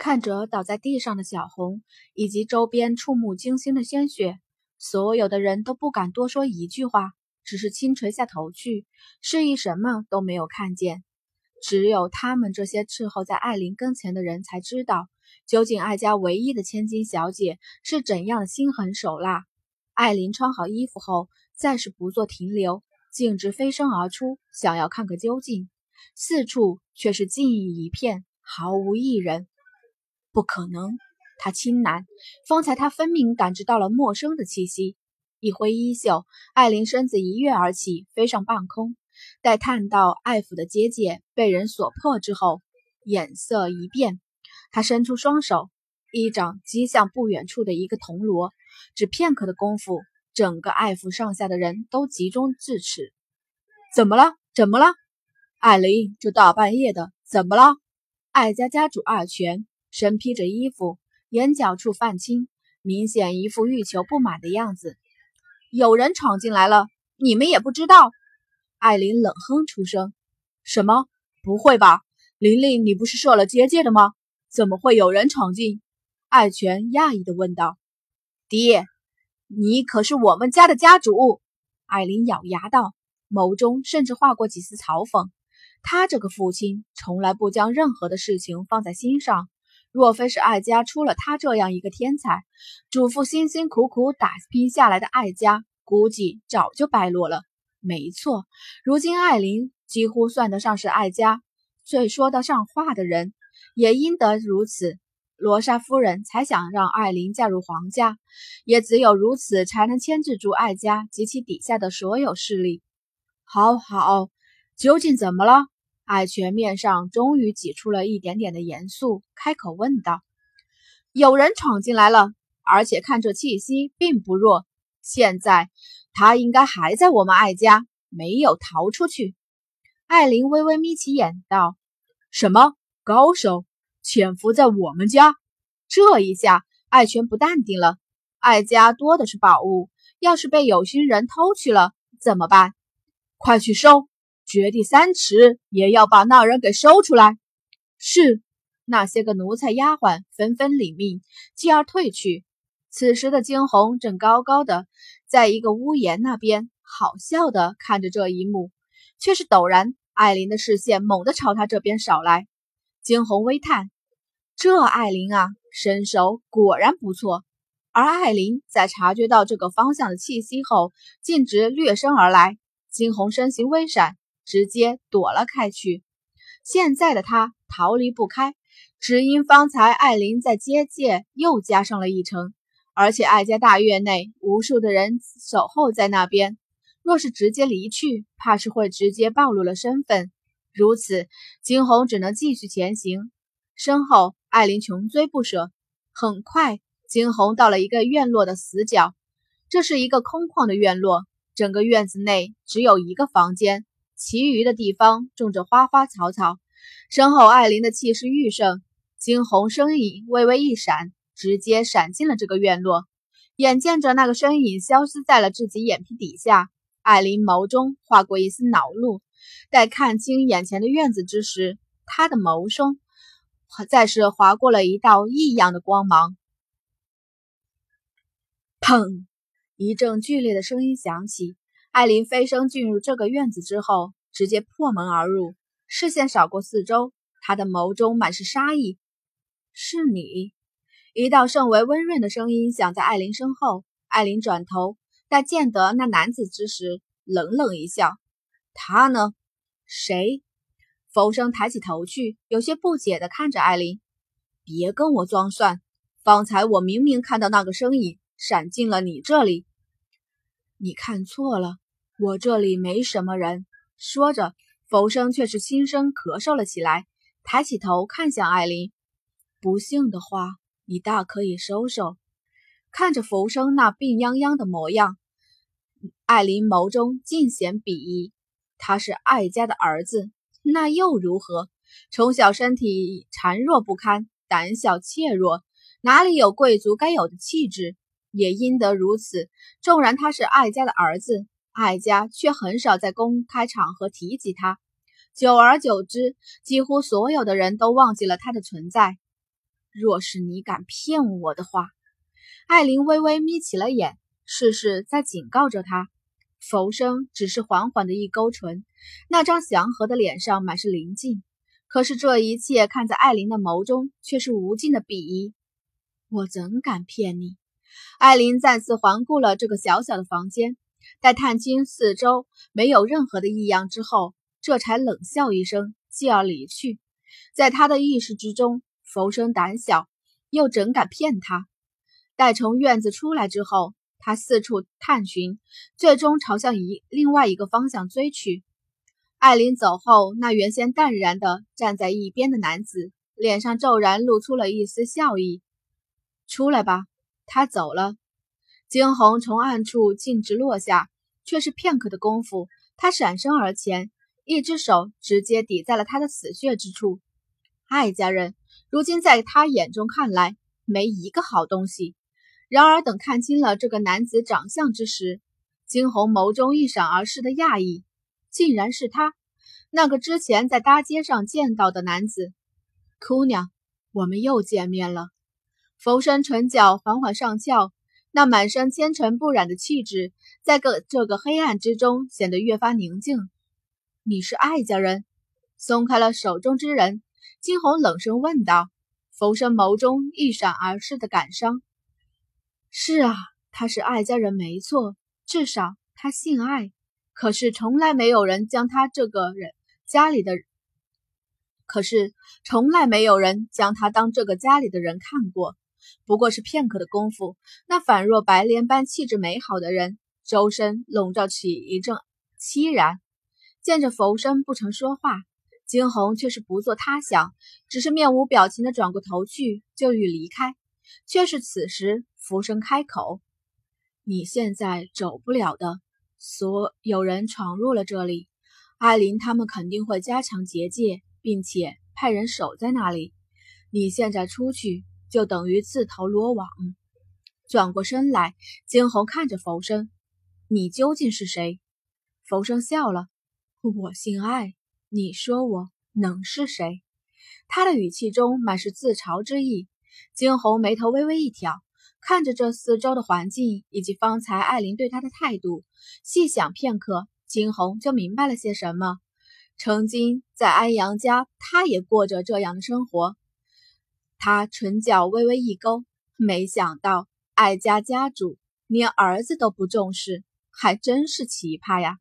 看着倒在地上的小红，以及周边触目惊心的鲜血，所有的人都不敢多说一句话，只是轻垂下头去，示意什么都没有看见。只有他们这些伺候在艾琳跟前的人才知道，究竟艾家唯一的千金小姐是怎样的心狠手辣。艾琳穿好衣服后，再是不做停留，径直飞身而出，想要看个究竟。四处却是静谧一片，毫无一人。不可能，他轻喃。方才他分明感知到了陌生的气息。一挥衣袖，艾琳身子一跃而起，飞上半空。待探到艾府的结界被人所破之后，眼色一变，他伸出双手，一掌击向不远处的一个铜锣。只片刻的功夫，整个艾府上下的人都集中至此。怎么了？怎么了？艾琳，这大半夜的，怎么了？艾家家主二全身披着衣服，眼角处泛青，明显一副欲求不满的样子。有人闯进来了，你们也不知道？艾琳冷哼出声：“什么？不会吧，玲玲，你不是设了结界的吗？怎么会有人闯进？”艾泉讶异地问道。“爹，你可是我们家的家主。”艾琳咬牙道，眸中甚至划过几丝嘲讽。他这个父亲从来不将任何的事情放在心上，若非是艾家出了他这样一个天才，祖父辛辛苦苦打拼下来的艾家，估计早就败落了。没错，如今艾琳几乎算得上是艾家最说得上话的人，也因得如此，罗莎夫人才想让艾琳嫁入皇家，也只有如此才能牵制住艾家及其底下的所有势力。好好，究竟怎么了？艾全面上终于挤出了一点点的严肃，开口问道：“有人闯进来了，而且看这气息并不弱。现在。”他应该还在我们艾家，没有逃出去。艾琳微微眯起眼道：“什么高手潜伏在我们家？”这一下，艾全不淡定了。艾家多的是宝物，要是被有心人偷去了怎么办？快去收，掘地三尺也要把那人给收出来。是，那些个奴才丫鬟纷纷领命，继而退去。此时的惊鸿正高高的在一个屋檐那边，好笑的看着这一幕，却是陡然，艾琳的视线猛地朝他这边扫来。惊鸿微叹：“这艾琳啊，身手果然不错。”而艾琳在察觉到这个方向的气息后，径直掠身而来。惊鸿身形微闪，直接躲了开去。现在的他逃离不开，只因方才艾琳在结界又加上了一层。而且艾家大院内无数的人守候在那边，若是直接离去，怕是会直接暴露了身份。如此，惊鸿只能继续前行。身后，艾琳穷追不舍。很快，惊鸿到了一个院落的死角。这是一个空旷的院落，整个院子内只有一个房间，其余的地方种着花花草草。身后，艾琳的气势愈盛，惊鸿身影微微一闪。直接闪进了这个院落，眼见着那个身影消失在了自己眼皮底下，艾琳眸中划过一丝恼怒。待看清眼前的院子之时，她的眸中再是划过了一道异样的光芒。砰！一阵剧烈的声音响起，艾琳飞身进入这个院子之后，直接破门而入，视线扫过四周，她的眸中满是杀意。是你。一道甚为温润的声音响在艾琳身后，艾琳转头，待见得那男子之时，冷冷一笑：“他呢？谁？”浮生抬起头去，有些不解地看着艾琳：“别跟我装蒜，方才我明明看到那个身影闪进了你这里。”“你看错了，我这里没什么人。”说着，浮生却是轻声咳嗽了起来，抬起头看向艾琳：“不幸的话。”你大可以收收。看着浮生那病殃殃的模样，艾琳眸中尽显鄙夷。他是艾家的儿子，那又如何？从小身体孱弱不堪，胆小怯弱，哪里有贵族该有的气质？也因得如此，纵然他是艾家的儿子，艾家却很少在公开场合提及他。久而久之，几乎所有的人都忘记了他的存在。若是你敢骗我的话，艾琳微微眯起了眼，事事在警告着他。浮生只是缓缓的一勾唇，那张祥和的脸上满是宁静。可是这一切看在艾琳的眸中，却是无尽的鄙夷。我怎敢骗你？艾琳再次环顾了这个小小的房间，待探清四周没有任何的异样之后，这才冷笑一声，继而离去。在他的意识之中，浮生胆小，又怎敢骗他？待从院子出来之后，他四处探寻，最终朝向一另外一个方向追去。艾琳走后，那原先淡然的站在一边的男子脸上骤然露出了一丝笑意。出来吧，他走了。惊鸿从暗处径直落下，却是片刻的功夫，他闪身而前，一只手直接抵在了他的死穴之处。艾家人如今在他眼中看来没一个好东西。然而等看清了这个男子长相之时，惊鸿眸中一闪而逝的讶异，竟然是他，那个之前在大街上见到的男子。姑娘，我们又见面了。浮生唇角缓缓上翘，那满身纤尘不染的气质，在个这个黑暗之中显得越发宁静。你是艾家人？松开了手中之人。惊鸿冷声问道：“浮生眸中一闪而逝的感伤。是啊，他是艾家人，没错，至少他姓艾。可是从来没有人将他这个人家里的，可是从来没有人将他当这个家里的人看过。不过是片刻的功夫，那仿若白莲般气质美好的人，周身笼罩起一阵凄然。见着浮生不曾说话。惊鸿却是不做他想，只是面无表情的转过头去，就欲离开。却是此时，浮生开口：“你现在走不了的。所有人闯入了这里，艾琳他们肯定会加强结界，并且派人守在那里。你现在出去，就等于自投罗网。”转过身来，惊鸿看着浮生：“你究竟是谁？”浮生笑了：“我姓艾。”你说我能是谁？他的语气中满是自嘲之意。惊鸿眉头微微一挑，看着这四周的环境以及方才艾琳对他的态度，细想片刻，惊鸿就明白了些什么。曾经在安阳家，他也过着这样的生活。他唇角微微一勾，没想到艾家家主连儿子都不重视，还真是奇葩呀。